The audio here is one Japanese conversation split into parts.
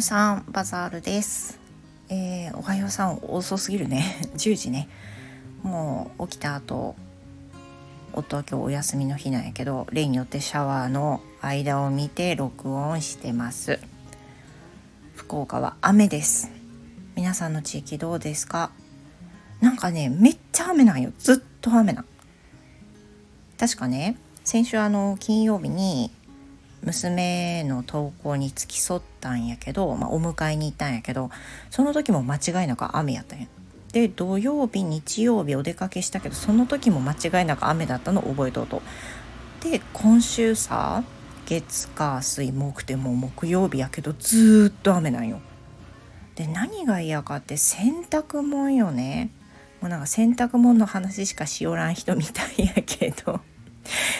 うさんバザールです、えー、おはようさん遅すぎるね。10時ね。もう起きた後夫は今日お休みの日なんやけど例によってシャワーの間を見て録音してます。福岡は雨です。皆さんの地域どうですか？なんかねめっちゃ雨なんよ。ずっと雨なん。確かね先週あの金曜日に娘の登校に付き添ったんやけど、まあ、お迎えに行ったんやけどその時も間違いなく雨やったんや。で土曜日日曜日お出かけしたけどその時も間違いなく雨だったの覚えとうと。で今週さ月火水木ってもう木曜日やけどずっと雨なんよ。で何が嫌かって洗濯物よね。もうなんか洗濯物の話しかしおらん人みたいやけど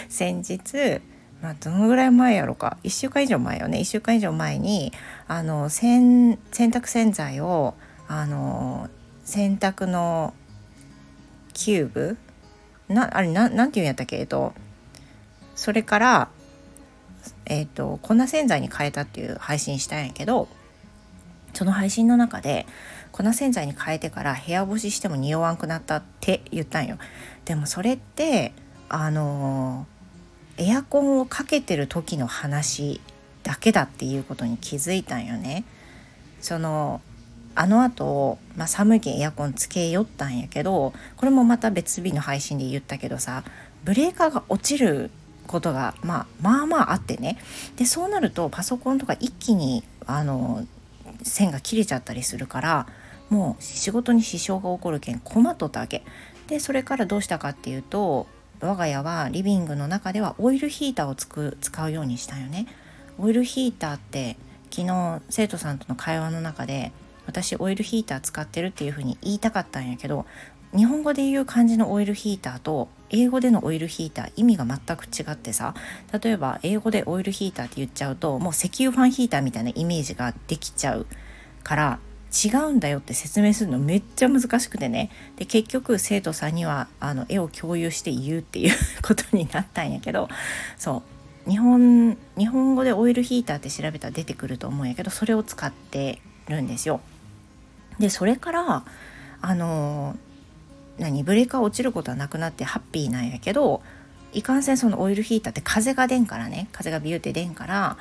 先日まあ、どのぐらい前やろか。1週間以上前よね。1週間以上前にあの洗濯洗剤をあの洗濯のキューブ？なあれななんていうんやったっけ？えっとそれからえっと粉洗剤に変えたっていう配信したんやけどその配信の中で粉洗剤に変えてから部屋干ししても匂わんくなったって言ったんよ。でもそれってあのーエアコンをかけてる時の話だけだっていうことに気づいたんよね。そのあの後、まあ、寒いけんエアコンつけよったんやけどこれもまた別日の配信で言ったけどさブレーカーが落ちることが、まあ、まあまああってねでそうなるとパソコンとか一気にあの線が切れちゃったりするからもう仕事に支障が起こるけん困っとったわけ。でそれからどうしたかっていうと我が家はリビングの中ではオイルヒーターをつく使うようにしたよね。オイルヒーターって昨日生徒さんとの会話の中で私オイルヒーター使ってるっていうふうに言いたかったんやけど日本語で言う感じのオイルヒーターと英語でのオイルヒーター意味が全く違ってさ例えば英語でオイルヒーターって言っちゃうともう石油ファンヒーターみたいなイメージができちゃうから違うんだよって説明するのめっちゃ難しくてね。で結局生徒さんにはあの絵を共有して言うっていうことになったんやけどそう。日本日本語でオイルヒーターって調べたら出てくると思うんやけどそれを使ってるんですよ。でそれからあの何ブレーカー落ちることはなくなってハッピーなんやけどいかんせんそのオイルヒーターって風が出んからね。風がビューって出んから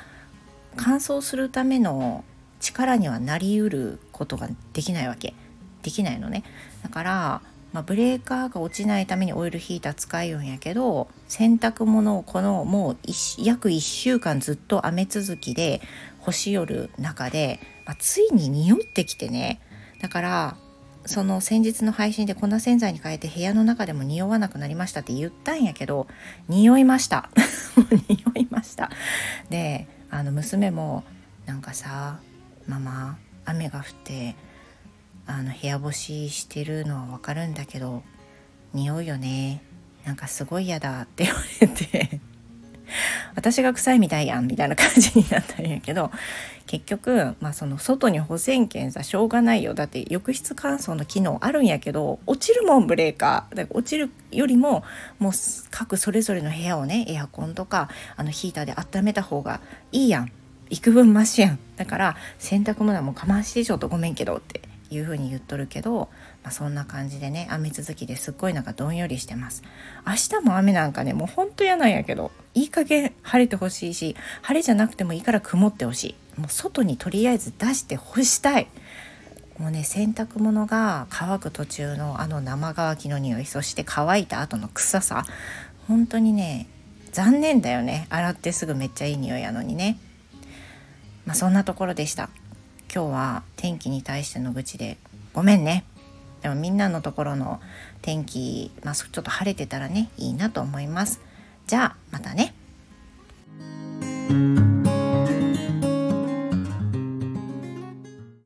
乾燥するための力にはなりうることができないわけ。できないのね。だから、まあ、ブレーカーが落ちないためにオイルヒーター使うんやけど洗濯物をこのもう約1週間ずっと雨続きで干し寄る中で、まあ、ついに匂ってきてね。だからその先日の配信で粉洗剤に変えて部屋の中でも匂わなくなりましたって言ったんやけど匂いました。匂いました。であの娘もなんかさママ雨が降ってあの部屋干ししてるのはわかるんだけど匂うよね。なんかすごい嫌だって言われて。私が臭いみたいやんみたいな感じになったんやけど結局、まあ、その外に保線券さしょうがないよ。だって浴室乾燥の機能あるんやけど落ちるもんブレーカー。だから落ちるよりももう各それぞれの部屋をねエアコンとかあのヒーターで温めた方がいいやん。幾分マシやん。だから洗濯物はもう我慢してちょっとごめんけどっていう風に言っとるけど、まあ、そんな感じでね雨続きですっごいなんかどんよりしてます。明日も雨なんかねもうほんと嫌なんやけどいい加減晴れてほしいし晴れじゃなくてもいいから曇ってほしい。もう外にとりあえず出して干したい。もうね洗濯物が乾く途中のあの生乾きの匂いそして乾いた後の臭さ。本当にね残念だよね。洗ってすぐめっちゃいい匂いやのにね。まあ、そんなところでした。今日は天気に対しての愚痴で。ごめんね。でもみんなのところの天気、まあ、ちょっと晴れてたらねいいなと思います。じゃあまたね。